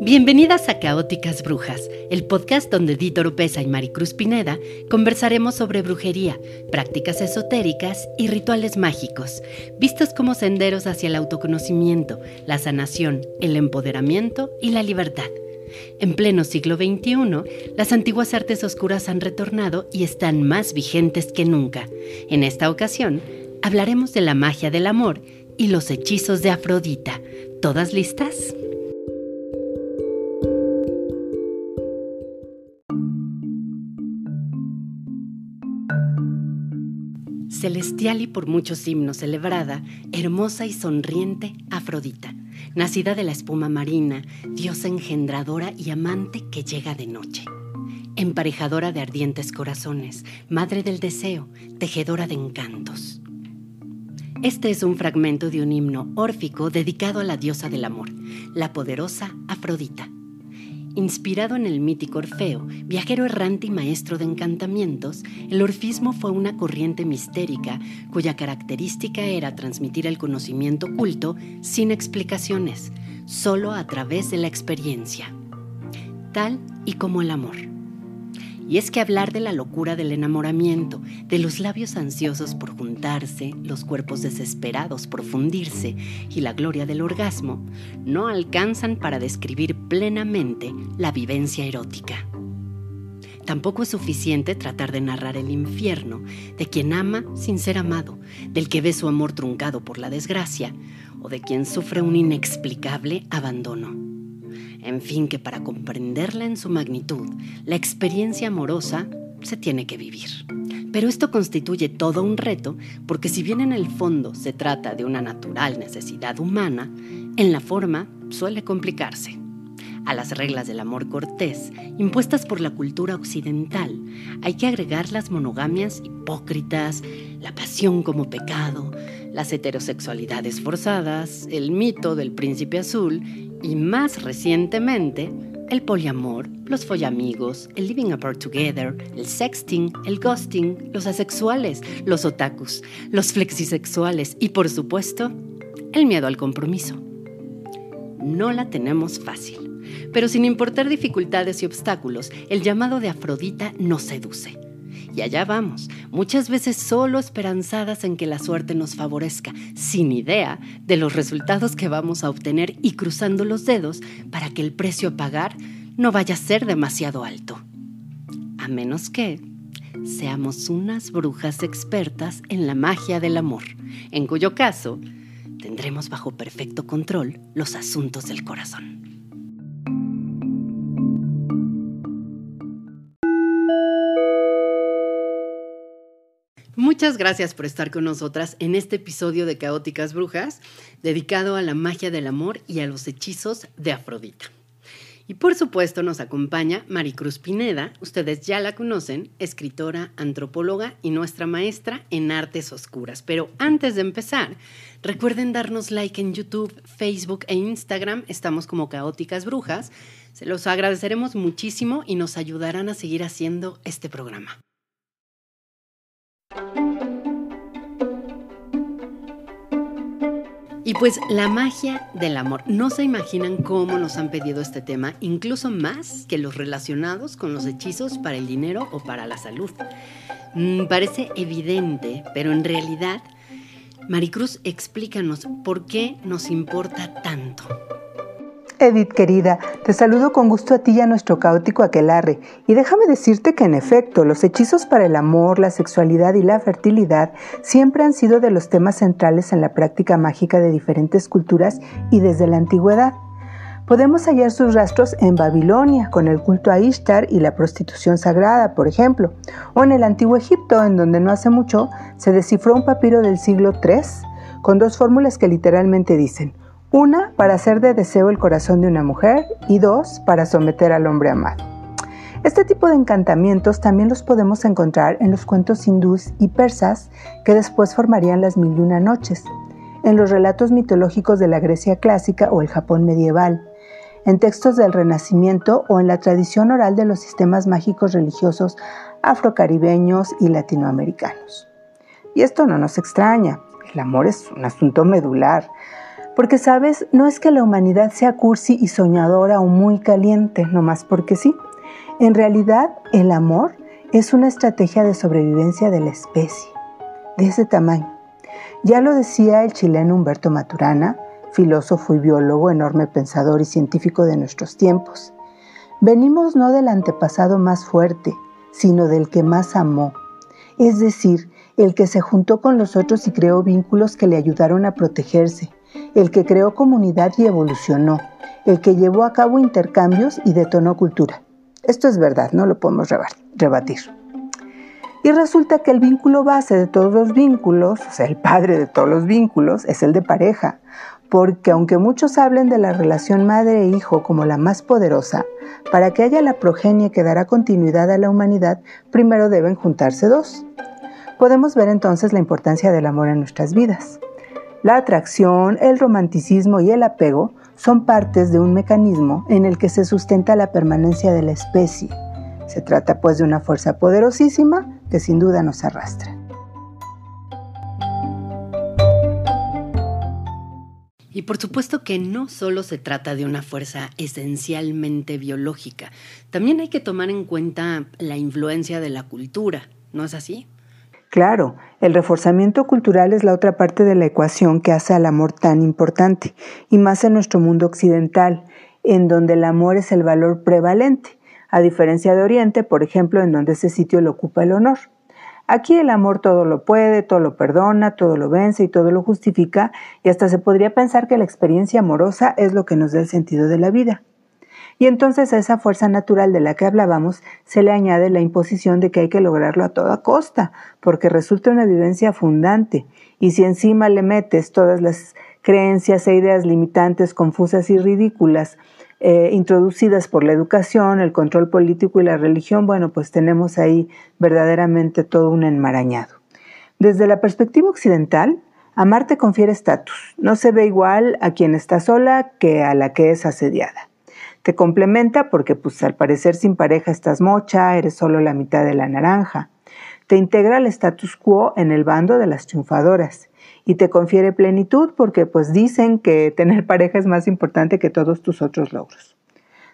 Bienvenidas a Caóticas Brujas, el podcast donde Dito Oropesa y Maricruz Pineda conversaremos sobre brujería, prácticas esotéricas y rituales mágicos, vistos como senderos hacia el autoconocimiento, la sanación, el empoderamiento y la libertad. En pleno siglo XXI, las antiguas artes oscuras han retornado y están más vigentes que nunca. En esta ocasión, hablaremos de la magia del amor y los hechizos de Afrodita. ¿Todas listas? Celestial y por muchos himnos celebrada, hermosa y sonriente Afrodita, nacida de la espuma marina, diosa engendradora y amante que llega de noche. Emparejadora de ardientes corazones, madre del deseo, tejedora de encantos. Este es un fragmento de un himno órfico dedicado a la diosa del amor, la poderosa Afrodita. Inspirado en el mítico Orfeo, viajero errante y maestro de encantamientos, el orfismo fue una corriente mistérica cuya característica era transmitir el conocimiento oculto sin explicaciones, solo a través de la experiencia, tal y como el amor. Y es que hablar de la locura del enamoramiento, de los labios ansiosos por juntarse, los cuerpos desesperados por fundirse y la gloria del orgasmo, no alcanzan para describir plenamente la vivencia erótica. Tampoco es suficiente tratar de narrar el infierno de quien ama sin ser amado, del que ve su amor truncado por la desgracia o de quien sufre un inexplicable abandono. En fin, que para comprenderla en su magnitud, la experiencia amorosa se tiene que vivir. Pero esto constituye todo un reto porque si bien en el fondo se trata de una natural necesidad humana, en la forma suele complicarse. A las reglas del amor cortés, impuestas por la cultura occidental, hay que agregar las monogamias hipócritas, la pasión como pecado, las heterosexualidades forzadas, el mito del príncipe azul y más recientemente el poliamor, los follamigos, el living apart together, el sexting, el ghosting, los asexuales, los otakus, los flexisexuales y por supuesto el miedo al compromiso. No la tenemos fácil, pero sin importar dificultades y obstáculos, el llamado de Afrodita nos seduce y allá vamos, muchas veces solo esperanzadas en que la suerte nos favorezca, sin idea de los resultados que vamos a obtener y cruzando los dedos para que el precio a pagar no vaya a ser demasiado alto. A menos que seamos unas brujas expertas en la magia del amor, en cuyo caso tendremos bajo perfecto control los asuntos del corazón. Muchas gracias por estar con nosotras en este episodio de Caóticas Brujas, dedicado a la magia del amor y a los hechizos de Afrodita. Y por supuesto nos acompaña Maricruz Pineda, ustedes ya la conocen, escritora, antropóloga y nuestra maestra en artes oscuras. Pero antes de empezar, recuerden darnos like en YouTube, Facebook e Instagram, estamos como Caóticas Brujas. Se los agradeceremos muchísimo y nos ayudarán a seguir haciendo este programa. Y pues la magia del amor. No se imaginan cómo nos han pedido este tema, incluso más que los relacionados con los hechizos para el dinero o para la salud. Mm, parece evidente, pero en realidad, Maricruz, explícanos por qué nos importa tanto. Edith querida, te saludo con gusto a ti y a nuestro caótico aquelarre, y déjame decirte que en efecto, los hechizos para el amor, la sexualidad y la fertilidad siempre han sido de los temas centrales en la práctica mágica de diferentes culturas y desde la antigüedad. Podemos hallar sus rastros en Babilonia, con el culto a Ishtar y la prostitución sagrada, por ejemplo, o en el antiguo Egipto, en donde no hace mucho se descifró un papiro del siglo III con dos fórmulas que literalmente dicen, una, para hacer de deseo el corazón de una mujer y dos, para someter al hombre amado. Este tipo de encantamientos también los podemos encontrar en los cuentos hindús y persas que después formarían las mil y una noches, en los relatos mitológicos de la Grecia clásica o el Japón medieval, en textos del Renacimiento o en la tradición oral de los sistemas mágicos religiosos afrocaribeños y latinoamericanos. Y esto no nos extraña, el amor es un asunto medular, Porque sabes, no es que la humanidad sea cursi y soñadora o muy caliente, nomás porque sí. En realidad, el amor es una estrategia de sobrevivencia de la especie, de ese tamaño. Ya lo decía el chileno Humberto Maturana, filósofo y biólogo, enorme pensador y científico de nuestros tiempos. Venimos no del antepasado más fuerte, sino del que más amó, es decir, el que se juntó con los otros y creó vínculos que le ayudaron a protegerse, el que creó comunidad y evolucionó, el que llevó a cabo intercambios y detonó cultura. Esto es verdad, no lo podemos rebatir. Y resulta que el vínculo base de todos los vínculos, o sea, el padre de todos los vínculos, es el de pareja, porque aunque muchos hablen de la relación madre-hijo como la más poderosa, para que haya la progenie que dará continuidad a la humanidad, primero deben juntarse dos. Podemos ver entonces la importancia del amor en nuestras vidas. La atracción, el romanticismo y el apego son partes de un mecanismo en el que se sustenta la permanencia de la especie. Se trata pues de una fuerza poderosísima que sin duda nos arrastra. Y por supuesto que no solo se trata de una fuerza esencialmente biológica, también hay que tomar en cuenta la influencia de la cultura, ¿no es así? Claro, el reforzamiento cultural es la otra parte de la ecuación que hace al amor tan importante, y más en nuestro mundo occidental, en donde el amor es el valor prevalente, a diferencia de Oriente, por ejemplo, en donde ese sitio lo ocupa el honor. Aquí el amor todo lo puede, todo lo perdona, todo lo vence y todo lo justifica, y hasta se podría pensar que la experiencia amorosa es lo que nos da el sentido de la vida. Y entonces a esa fuerza natural de la que hablábamos se le añade la imposición de que hay que lograrlo a toda costa, porque resulta una vivencia fundante. Y si encima le metes todas las creencias e ideas limitantes, confusas y ridículas eh, introducidas por la educación, el control político y la religión, bueno, pues tenemos ahí verdaderamente todo un enmarañado. Desde la perspectiva occidental, amar te confiere estatus. No se ve igual a quien está sola que a la que es asediada. Te complementa porque pues al parecer sin pareja estás mocha, eres solo la mitad de la naranja. Te integra al status quo en el bando de las triunfadoras y te confiere plenitud porque pues dicen que tener pareja es más importante que todos tus otros logros.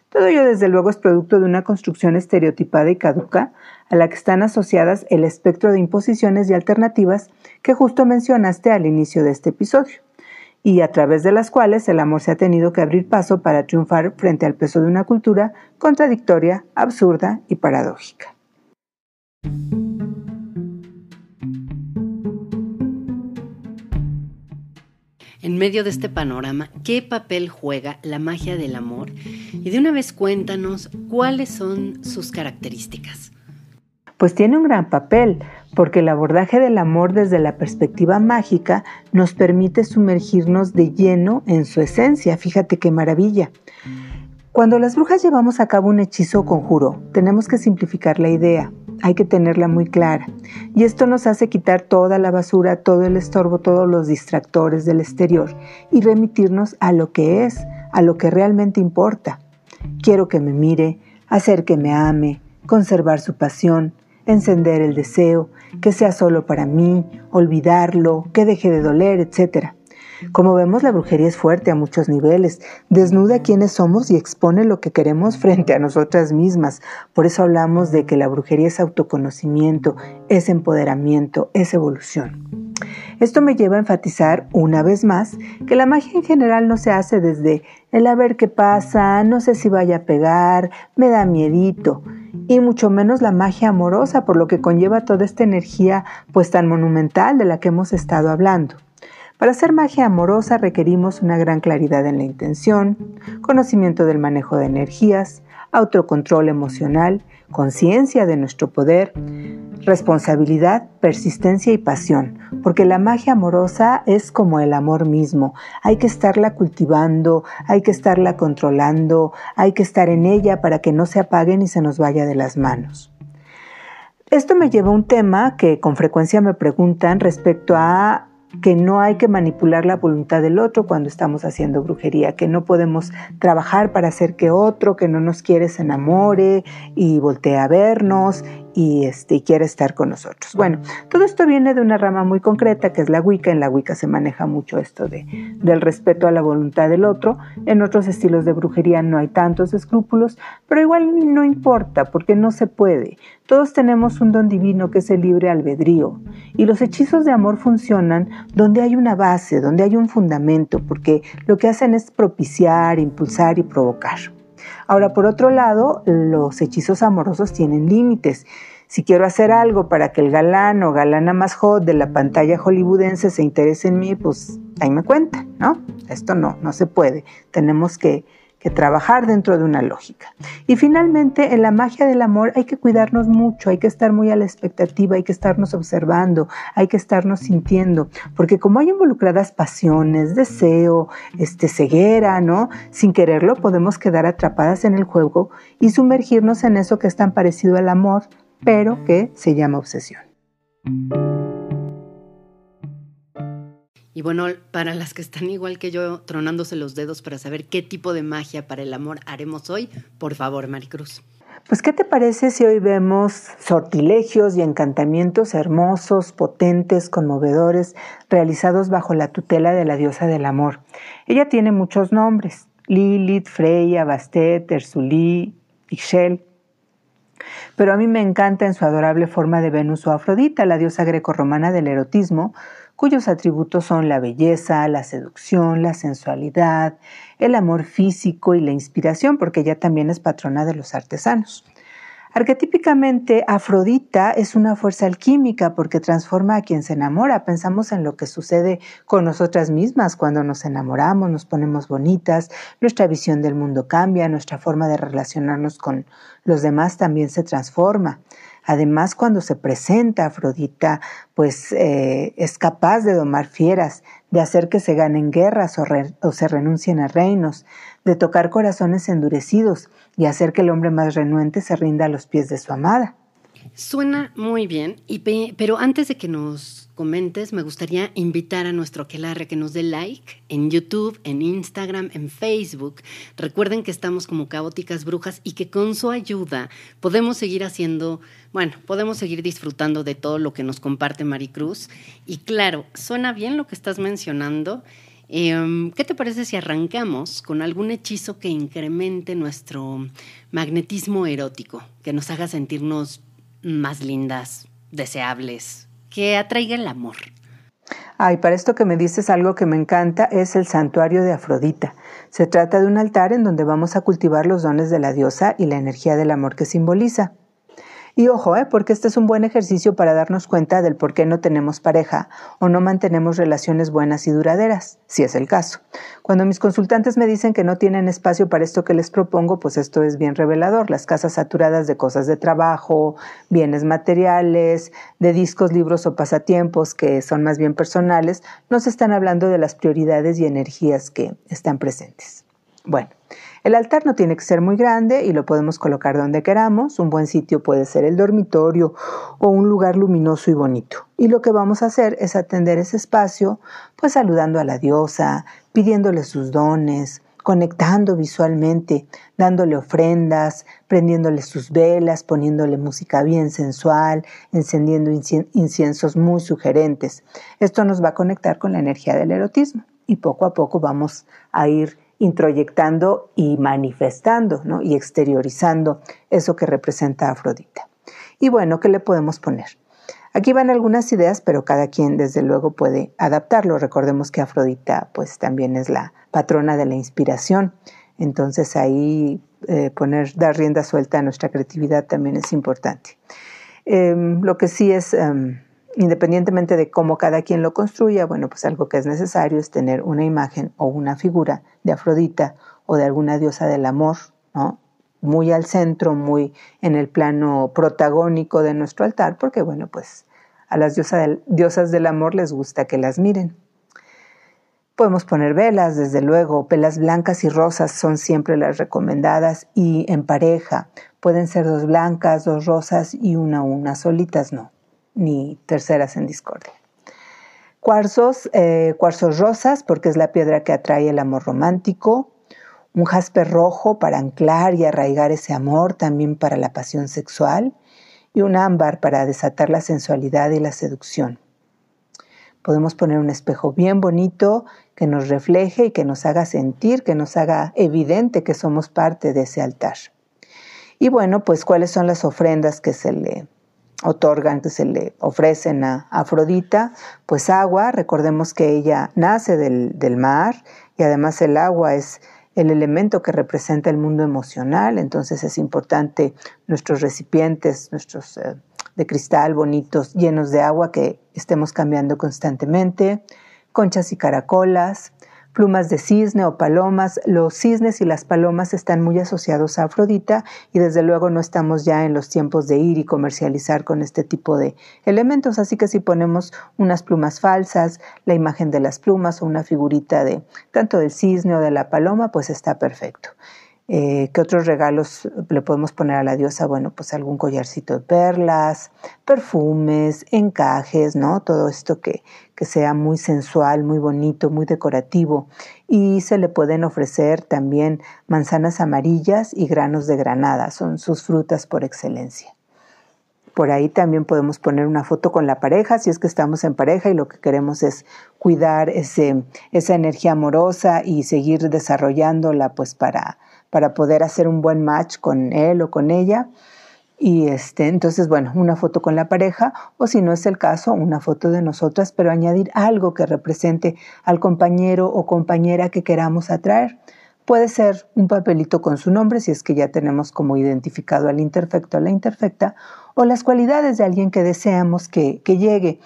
Todo ello desde luego es producto de una construcción estereotipada y caduca a la que están asociadas el espectro de imposiciones y alternativas que justo mencionaste al inicio de este episodio y a través de las cuales el amor se ha tenido que abrir paso para triunfar frente al peso de una cultura contradictoria, absurda y paradójica. En medio de este panorama, ¿qué papel juega la magia del amor? Y de una vez cuéntanos cuáles son sus características. Pues tiene un gran papel, porque el abordaje del amor desde la perspectiva mágica nos permite sumergirnos de lleno en su esencia. Fíjate qué maravilla. Cuando las brujas llevamos a cabo un hechizo o conjuro, tenemos que simplificar la idea, hay que tenerla muy clara. Y esto nos hace quitar toda la basura, todo el estorbo, todos los distractores del exterior y remitirnos a lo que es, a lo que realmente importa. Quiero que me mire, hacer que me ame, conservar su pasión, encender el deseo, que sea solo para mí, olvidarlo, que deje de doler, etc. Como vemos, la brujería es fuerte a muchos niveles, desnuda quiénes somos y expone lo que queremos frente a nosotras mismas. Por eso hablamos de que la brujería es autoconocimiento, es empoderamiento, es evolución. Esto me lleva a enfatizar una vez más que la magia en general no se hace desde el a ver qué pasa, no sé si vaya a pegar, me da miedito y mucho menos la magia amorosa, por lo que conlleva toda esta energía pues tan monumental de la que hemos estado hablando. Para hacer magia amorosa requerimos una gran claridad en la intención, conocimiento del manejo de energías, autocontrol emocional, conciencia de nuestro poder, responsabilidad, persistencia y pasión, porque la magia amorosa es como el amor mismo. Hay que estarla cultivando, hay que estarla controlando, hay que estar en ella para que no se apague ni se nos vaya de las manos. Esto me lleva a un tema que con frecuencia me preguntan respecto a que no hay que manipular la voluntad del otro cuando estamos haciendo brujería, que no podemos trabajar para hacer que otro que no nos quiere se enamore y voltee a vernos y, este, y quiere estar con nosotros. Bueno, todo esto viene de una rama muy concreta que es la Wicca. En la Wicca se maneja mucho esto de, del respeto a la voluntad del otro. En otros estilos de brujería no hay tantos escrúpulos, pero igual no importa porque no se puede. Todos tenemos un don divino que es el libre albedrío y los hechizos de amor funcionan donde hay una base, donde hay un fundamento, porque lo que hacen es propiciar, impulsar y provocar. Ahora, por otro lado, los hechizos amorosos tienen límites. Si quiero hacer algo para que el galán o galana más hot de la pantalla hollywoodense se interese en mí, pues ahí me cuenta, ¿no? Esto no, no se puede. Tenemos que que trabajar dentro de una lógica. Y finalmente, en la magia del amor hay que cuidarnos mucho, hay que estar muy a la expectativa, hay que estarnos observando, hay que estarnos sintiendo, porque como hay involucradas pasiones, deseo, este, ceguera, ¿no? Sin quererlo podemos quedar atrapadas en el juego y sumergirnos en eso que es tan parecido al amor, pero que se llama obsesión. Y bueno, para las que están igual que yo, tronándose los dedos para saber qué tipo de magia para el amor haremos hoy, por favor, Maricruz. Pues, ¿qué te parece si hoy vemos sortilegios y encantamientos hermosos, potentes, conmovedores, realizados bajo la tutela de la diosa del amor? Ella tiene muchos nombres: Lilith, Freya, Bastet, Ersulí, Ixchel. Pero a mí me encanta en su adorable forma de Venus o Afrodita, la diosa grecorromana del erotismo, cuyos atributos son la belleza, la seducción, la sensualidad, el amor físico y la inspiración, porque ella también es patrona de los artesanos. Arquetípicamente, Afrodita es una fuerza alquímica porque transforma a quien se enamora. Pensamos en lo que sucede con nosotras mismas cuando nos enamoramos, nos ponemos bonitas, nuestra visión del mundo cambia, nuestra forma de relacionarnos con los demás también se transforma. Además, cuando se presenta Afrodita, pues eh, es capaz de domar fieras, de hacer que se ganen guerras o, o se renuncien a reinos, de tocar corazones endurecidos y hacer que el hombre más renuente se rinda a los pies de su amada. Suena muy bien, pero antes de que nos comentes, me gustaría invitar a nuestro Aquelarre que nos dé like en YouTube, en Instagram, en Facebook. Recuerden que estamos como caóticas brujas y que con su ayuda podemos seguir haciendo, bueno, podemos seguir disfrutando de todo lo que nos comparte Maricruz. Y claro, suena bien lo que estás mencionando. Em, ¿Qué te parece si arrancamos con algún hechizo que incremente nuestro magnetismo erótico, que nos haga sentirnos más lindas, deseables, que atraiga el amor. Ay, para esto que me dices algo que me encanta es el santuario de Afrodita. Se trata de un altar en donde vamos a cultivar los dones de la diosa y la energía del amor que simboliza. Y ojo, ¿eh? porque este es un buen ejercicio para darnos cuenta del por qué no tenemos pareja o no mantenemos relaciones buenas y duraderas, si es el caso. Cuando mis consultantes me dicen que no tienen espacio para esto que les propongo, pues esto es bien revelador. Las casas saturadas de cosas de trabajo, bienes materiales, de discos, libros o pasatiempos que son más bien personales, nos están hablando de las prioridades y energías que están presentes. Bueno, el altar no tiene que ser muy grande y lo podemos colocar donde queramos. Un buen sitio puede ser el dormitorio o un lugar luminoso y bonito. Y lo que vamos a hacer es atender ese espacio, pues saludando a la diosa, pidiéndole sus dones, conectando visualmente, dándole ofrendas, prendiéndole sus velas, poniéndole música bien sensual, encendiendo inciensos muy sugerentes. Esto nos va a conectar con la energía del erotismo y poco a poco vamos a ir introyectando y manifestando y exteriorizando eso que representa Afrodita. Y bueno, ¿qué le podemos poner? Aquí van algunas ideas, pero cada quien desde luego puede adaptarlo. Recordemos que Afrodita pues también es la patrona de la inspiración. Entonces ahí eh, poner, dar rienda suelta a nuestra creatividad también es importante. Em, lo que sí es em, independientemente de cómo cada quien lo construya, bueno, pues algo que es necesario es tener una imagen o una figura de Afrodita o de alguna diosa del amor, ¿no? Muy al centro, muy en el plano protagónico de nuestro altar, porque bueno, pues a las diosas del amor les gusta que las miren. Podemos poner velas, desde luego, velas blancas y rosas son siempre las recomendadas y en pareja. Pueden ser dos blancas, dos rosas y una una, solitas no ni terceras en discordia. Cuarzos, eh, cuarzos rosas, porque es la piedra que atrae el amor romántico. Un jaspe rojo para anclar y arraigar ese amor, también para la pasión sexual. y un ámbar para desatar la sensualidad y la seducción. Podemos poner un espejo bien bonito que nos refleje y que nos haga sentir, que nos haga evidente que somos parte de ese altar. Y bueno, pues cuáles son las ofrendas que se le otorgan, que se le ofrecen a Afrodita, pues agua, recordemos que ella nace del, mar y además el agua es el elemento que representa el mundo emocional, entonces es importante nuestros recipientes, nuestros eh, de cristal bonitos, llenos de agua que estemos cambiando constantemente, conchas y caracolas, plumas de cisne o palomas. Los cisnes y las palomas están muy asociados a Afrodita y desde luego no estamos ya en los tiempos de ir y comercializar con este tipo de elementos, así que si ponemos unas plumas falsas, la imagen de las plumas o una figurita de tanto del cisne o de la paloma, pues está perfecto. Eh, ¿Qué otros regalos le podemos poner a la diosa? Bueno, pues algún collarcito de perlas, perfumes, encajes, ¿no? Todo esto que, que sea muy sensual, muy bonito, muy decorativo. Y se le pueden ofrecer también manzanas amarillas y granos de granada, son sus frutas por excelencia. Por ahí también podemos poner una foto con la pareja, si es que estamos en pareja y lo que queremos es cuidar ese, esa energía amorosa y seguir desarrollándola pues para, para poder hacer un buen match con él o con ella. Y este, entonces, bueno, una foto con la pareja o si no es el caso, una foto de nosotras, pero añadir algo que represente al compañero o compañera que queramos atraer. Puede ser un papelito con su nombre, si es que ya tenemos como identificado al imperfecto o la imperfecta, o las cualidades de alguien que deseamos que, que llegue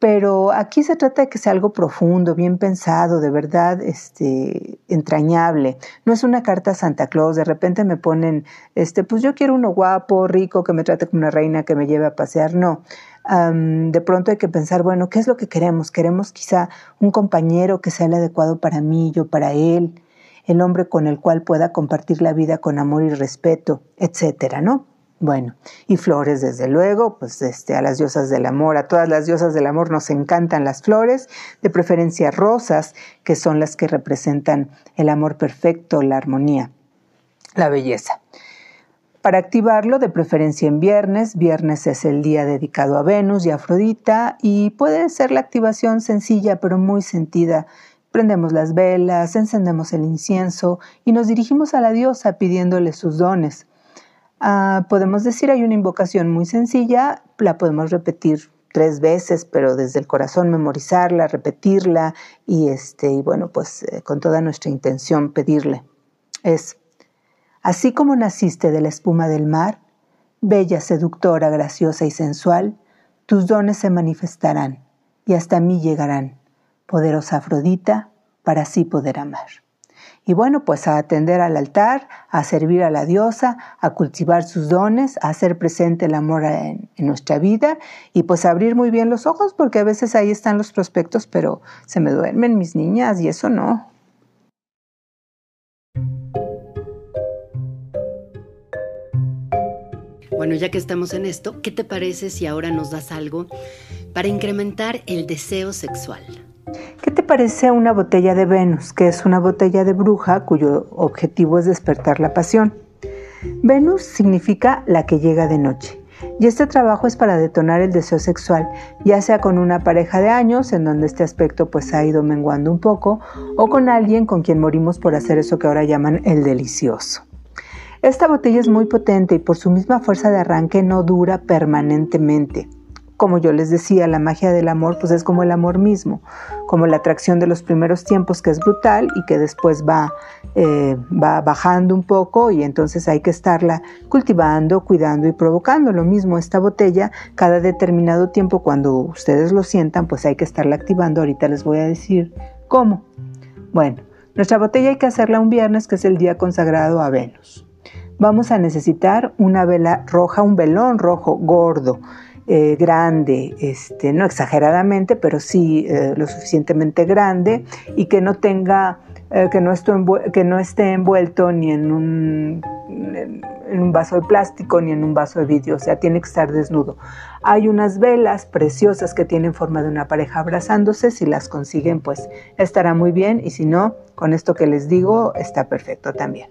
pero aquí se trata de que sea algo profundo, bien pensado, de verdad este, entrañable. No es una carta a Santa Claus, de repente me ponen, este, pues yo quiero uno guapo, rico, que me trate como una reina, que me lleve a pasear. No, de pronto hay que pensar, bueno, ¿qué es lo que queremos? Queremos quizá un compañero que sea el adecuado para mí, yo para él, el hombre con el cual pueda compartir la vida con amor y respeto, etcétera, ¿no? Bueno, y flores, desde luego, pues este, a las diosas del amor, a todas las diosas del amor nos encantan las flores, de preferencia rosas, que son las que representan el amor perfecto, la armonía, la belleza. Para activarlo, de preferencia en viernes, viernes es el día dedicado a Venus y Afrodita, y puede ser la activación sencilla pero muy sentida. Prendemos las velas, encendemos el incienso y nos dirigimos a la diosa pidiéndole sus dones. Ah, podemos decir, hay una invocación muy sencilla, la podemos repetir tres veces, pero desde el corazón memorizarla, repetirla y, este, y bueno, pues eh, con toda nuestra intención pedirle. Es, así como naciste de la espuma del mar, bella, seductora, graciosa y sensual, tus dones se manifestarán y hasta mí llegarán, poderosa Afrodita, para así poder amar. Y bueno, pues a atender al altar, a servir a la diosa, a cultivar sus dones, a hacer presente el amor en, nuestra vida y pues abrir muy bien los ojos porque a veces ahí están los prospectos, pero se me duermen mis niñas y eso no. Bueno, ya que estamos en esto, ¿qué te parece si ahora nos das algo para incrementar el deseo sexual? ¿Qué te parece una botella de Venus, que es una botella de bruja cuyo objetivo es despertar la pasión? Venus significa la que llega de noche. Y este trabajo es para detonar el deseo sexual, ya sea con una pareja de años, en donde este aspecto pues ha ido menguando un poco, o con alguien con quien morimos por hacer eso que ahora llaman el delicioso. Esta botella es muy potente y por su misma fuerza de arranque no dura permanentemente como yo les decía, la magia del amor pues es como el amor mismo, como la atracción de los primeros tiempos que es brutal y que después va, eh, va bajando un poco y entonces hay que estarla cultivando, cuidando y provocando. Lo mismo esta botella, cada determinado tiempo cuando ustedes lo sientan pues hay que estarla activando. Ahorita les voy a decir cómo. Bueno, nuestra botella hay que hacerla un viernes que es el día consagrado a Venus. Vamos a necesitar una vela roja, un velón rojo gordo eh, grande, este, no exageradamente, pero sí eh, lo suficientemente grande y que no tenga, eh, que, no que, no esté envuelto ni en un, en un vaso de plástico ni en un vaso de vidrio, o sea, tiene que estar desnudo. Hay unas velas preciosas que tienen forma de una pareja abrazándose, si las consiguen pues estará muy bien y si no, con esto que les digo está perfecto también.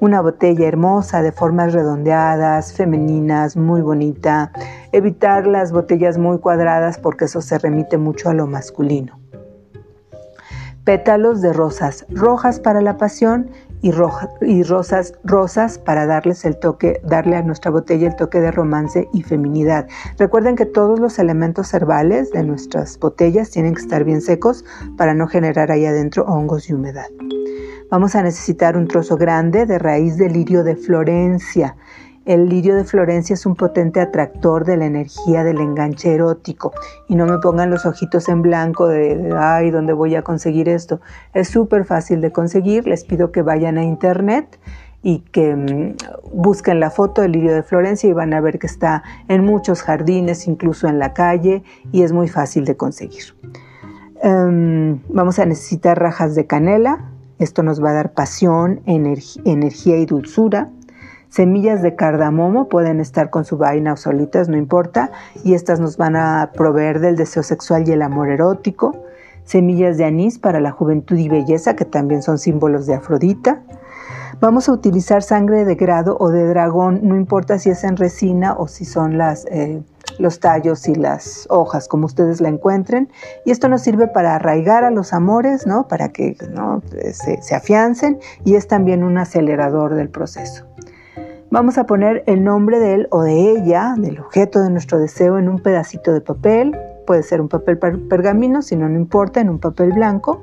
Una botella hermosa de formas redondeadas, femeninas, muy bonita. Evitar las botellas muy cuadradas porque eso se remite mucho a lo masculino. Pétalos de rosas rojas para la pasión y, rosas rosas para darles el toque, darle a nuestra botella el toque de romance y feminidad. Recuerden que todos los elementos herbales de nuestras botellas tienen que estar bien secos para no generar ahí adentro hongos y humedad. Vamos a necesitar un trozo grande de raíz de lirio de Florencia. El lirio de Florencia es un potente atractor de la energía del enganche erótico. Y no me pongan los ojitos en blanco de, ay, ¿dónde voy a conseguir esto? Es súper fácil de conseguir. Les pido que vayan a internet y que mm, busquen la foto del lirio de Florencia y van a ver que está en muchos jardines, incluso en la calle, y es muy fácil de conseguir. Em, vamos a necesitar rajas de canela. Esto nos va a dar pasión, energía y dulzura. Semillas de cardamomo pueden estar con su vaina o solitas, no importa, y estas nos van a proveer del deseo sexual y el amor erótico. Semillas de anís para la juventud y belleza, que también son símbolos de Afrodita. Vamos a utilizar sangre de grado o de dragón, no importa si es en resina o si son eh, los tallos y las hojas, como ustedes la encuentren. Y esto nos sirve para arraigar a los amores, ¿no? para que se, se afiancen y es también un acelerador del proceso. Vamos a poner el nombre de él o de ella, del objeto de nuestro deseo, en un pedacito de papel. Puede ser un papel pergamino, si no, no importa, en un papel blanco.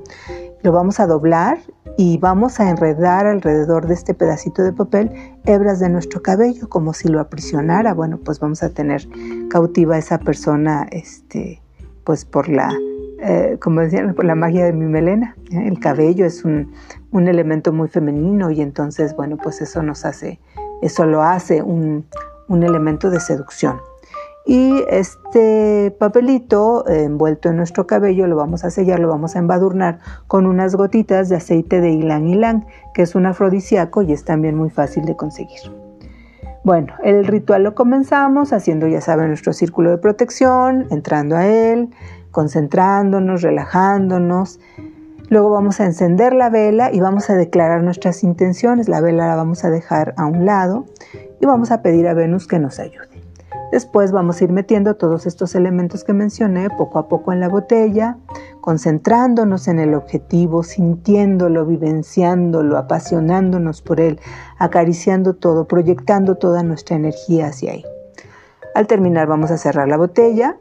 Lo vamos a doblar y vamos a enredar alrededor de este pedacito de papel hebras de nuestro cabello, como si lo aprisionara. Bueno, pues vamos a tener cautiva a esa persona, este, pues por la, eh, como decían, por la magia de mi melena. ¿eh? El cabello es un, un elemento muy femenino y entonces, bueno, pues eso nos hace eso lo hace un, elemento de seducción. Y este papelito envuelto en nuestro cabello lo vamos a sellar, lo vamos a embadurnar con unas gotitas de aceite de ylang ylang, que es un afrodisíaco y es también muy fácil de conseguir. Bueno, el ritual lo comenzamos haciendo, ya saben, nuestro círculo de protección, entrando a él, concentrándonos, relajándonos, Luego vamos a encender la vela y vamos a declarar nuestras intenciones. La vela la vamos a dejar a un lado y vamos a pedir a Venus que nos ayude. Después vamos a ir metiendo todos estos elementos que mencioné poco a poco en la botella, concentrándonos en el objetivo, sintiéndolo, vivenciándolo, apasionándonos por él, acariciando todo, proyectando toda nuestra energía hacia ahí. Al terminar vamos a cerrar la botella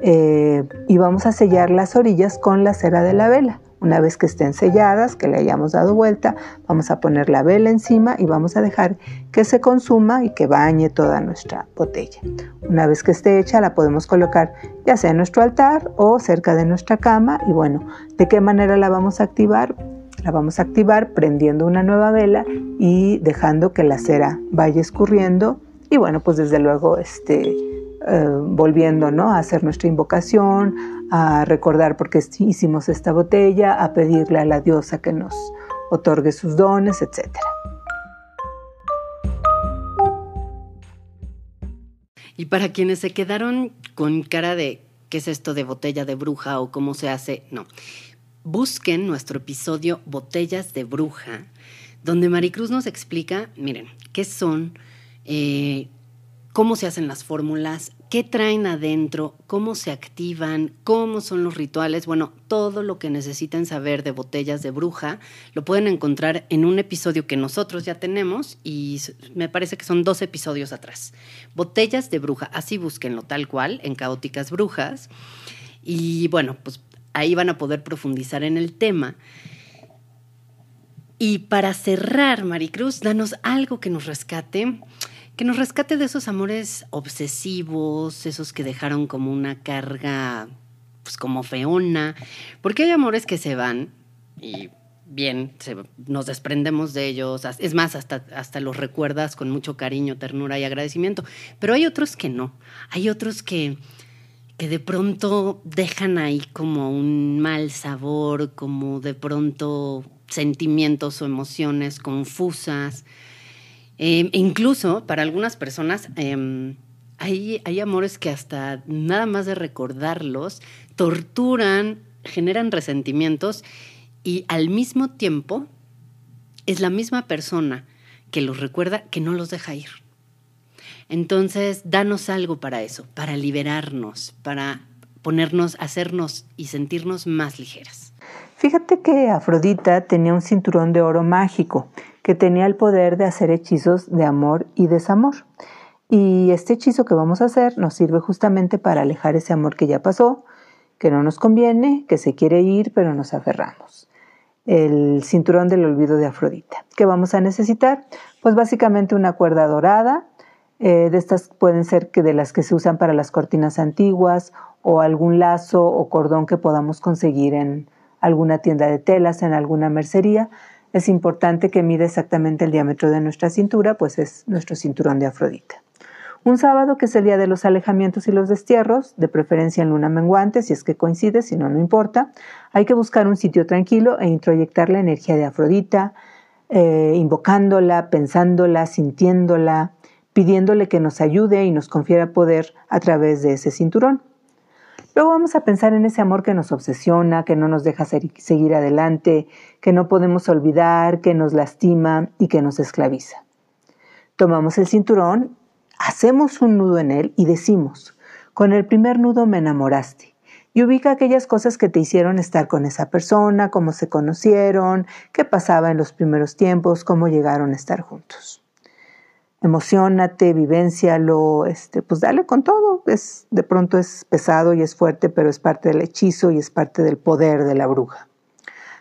eh, y vamos a sellar las orillas con la cera de la vela. Una vez que estén selladas, que le hayamos dado vuelta, vamos a poner la vela encima y vamos a dejar que se consuma y que bañe toda nuestra botella. Una vez que esté hecha, la podemos colocar ya sea en nuestro altar o cerca de nuestra cama. Y bueno, ¿de qué manera la vamos a activar? La vamos a activar prendiendo una nueva vela y dejando que la cera vaya escurriendo. Y bueno, pues desde luego este, eh, volviendo ¿no? a hacer nuestra invocación, a recordar por qué hicimos esta botella, a pedirle a la diosa que nos otorgue sus dones, etc. Y para quienes se quedaron con cara de qué es esto de botella de bruja o cómo se hace, no. Busquen nuestro episodio Botellas de Bruja, donde Maricruz nos explica, miren, qué son, eh, cómo se hacen las fórmulas, qué traen adentro, cómo se activan, cómo son los rituales, bueno, todo lo que necesitan saber de botellas de bruja lo pueden encontrar en un episodio que nosotros ya tenemos y me parece que son dos episodios atrás. Botellas de bruja, así búsquenlo tal cual en Caóticas Brujas. Y bueno, pues ahí van a poder profundizar en el tema. Y para cerrar, Maricruz, danos algo que nos rescate que nos rescate de esos amores obsesivos, esos que dejaron como una carga, pues como feona, porque hay amores que se van y bien, nos desprendemos de ellos, es más, hasta, hasta los recuerdas con mucho cariño, ternura y agradecimiento, pero hay otros que no, hay otros que, que de pronto dejan ahí como un mal sabor, como de pronto sentimientos o emociones confusas. Em, incluso para algunas personas em, hay, hay amores que hasta nada más de recordarlos torturan, generan resentimientos y al mismo tiempo es la misma persona que los recuerda que no los deja ir. Entonces, danos algo para eso, para liberarnos, para ponernos, hacernos y sentirnos más ligeras. Fíjate que Afrodita tenía un cinturón de oro mágico que tenía el poder de hacer hechizos de amor y desamor. Y este hechizo que vamos a hacer nos sirve justamente para alejar ese amor que ya pasó, que no nos conviene, que se quiere ir, pero nos aferramos. El cinturón del olvido de Afrodita. ¿Qué vamos a necesitar? Pues básicamente una cuerda dorada. Eh, de estas pueden ser que de las que se usan para las cortinas antiguas o algún lazo o cordón que podamos conseguir en alguna tienda de telas, en alguna mercería. Es importante que mida exactamente el diámetro de nuestra cintura, pues es nuestro cinturón de Afrodita. Un sábado, que es el día de los alejamientos y los destierros, de preferencia en luna menguante, si es que coincide, si no, no importa. Hay que buscar un sitio tranquilo e introyectar la energía de Afrodita, eh, invocándola, pensándola, sintiéndola, pidiéndole que nos ayude y nos confiera poder a través de ese cinturón. Luego vamos a pensar en ese amor que nos obsesiona, que no nos deja seguir adelante, que no podemos olvidar, que nos lastima y que nos esclaviza. Tomamos el cinturón hacemos un nudo en él y decimos, con el primer nudo me enamoraste. Y ubica aquellas cosas que te hicieron estar con esa persona, cómo se conocieron, qué pasaba en los primeros tiempos, cómo llegaron a estar juntos. Emocionate, vivencialo, este, pues dale con todo. Es, de pronto es pesado y es fuerte, pero es parte del hechizo y es parte del poder de la bruja.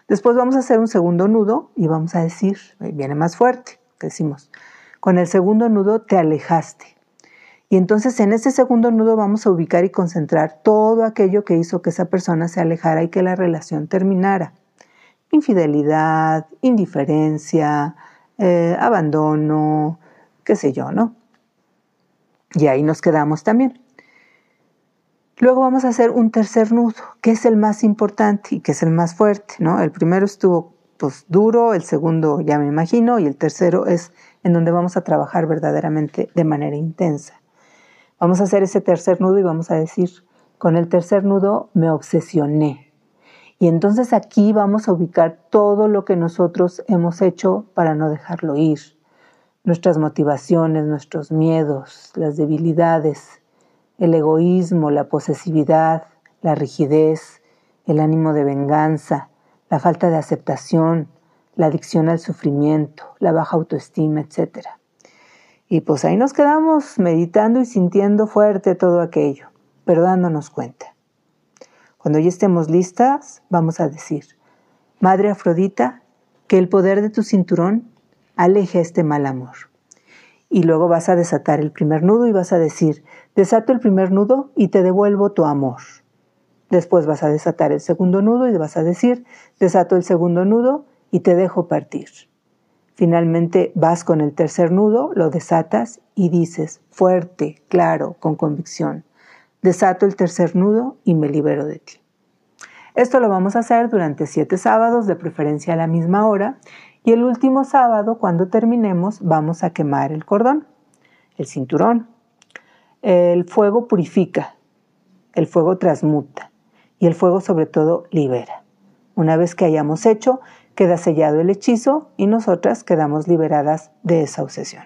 Después vamos a hacer un segundo nudo y vamos a decir, viene más fuerte, decimos, con el segundo nudo te alejaste. Y entonces en ese segundo nudo vamos a ubicar y concentrar todo aquello que hizo que esa persona se alejara y que la relación terminara. Infidelidad, indiferencia, eh, abandono, qué sé yo, ¿no? Y ahí nos quedamos también. Luego vamos a hacer un tercer nudo, que es el más importante y que es el más fuerte, ¿no? El primero estuvo pues duro, el segundo ya me imagino y el tercero es en donde vamos a trabajar verdaderamente de manera intensa. Vamos a hacer ese tercer nudo y vamos a decir, con el tercer nudo me obsesioné. Y entonces aquí vamos a ubicar todo lo que nosotros hemos hecho para no dejarlo ir. Nuestras motivaciones, nuestros miedos, las debilidades, el egoísmo, la posesividad, la rigidez, el ánimo de venganza, la falta de aceptación, la adicción al sufrimiento, la baja autoestima, etc. Y pues ahí nos quedamos meditando y sintiendo fuerte todo aquello, pero dándonos cuenta. Cuando ya estemos listas, vamos a decir, Madre Afrodita, que el poder de tu cinturón aleje este mal amor. Y luego vas a desatar el primer nudo y vas a decir, desato el primer nudo y te devuelvo tu amor. Después vas a desatar el segundo nudo y vas a decir, desato el segundo nudo y te dejo partir. Finalmente vas con el tercer nudo, lo desatas y dices fuerte, claro, con convicción, desato el tercer nudo y me libero de ti. Esto lo vamos a hacer durante siete sábados, de preferencia a la misma hora, y el último sábado, cuando terminemos, vamos a quemar el cordón, el cinturón. El fuego purifica, el fuego transmuta y el fuego sobre todo libera. Una vez que hayamos hecho Queda sellado el hechizo y nosotras quedamos liberadas de esa obsesión.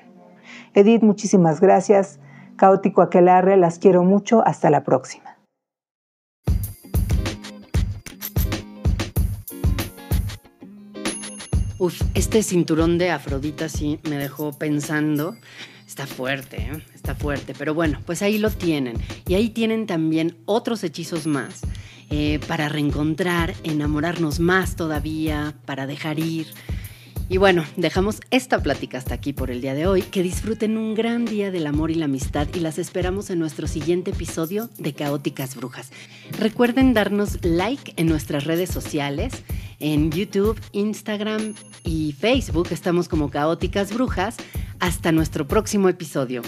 Edith, muchísimas gracias. Caótico Aquelarre, las quiero mucho. Hasta la próxima. Uf, este cinturón de Afrodita sí me dejó pensando. Está fuerte, ¿eh? está fuerte. Pero bueno, pues ahí lo tienen. Y ahí tienen también otros hechizos más eh, para reencontrar, enamorarnos más todavía, para dejar ir. Y bueno, dejamos esta plática hasta aquí por el día de hoy. Que disfruten un gran día del amor y la amistad y las esperamos en nuestro siguiente episodio de Caóticas Brujas. Recuerden darnos like en nuestras redes sociales, en YouTube, Instagram y Facebook. Estamos como Caóticas Brujas. Hasta nuestro próximo episodio.